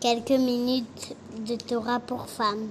Quelques minutes de Torah pour femmes.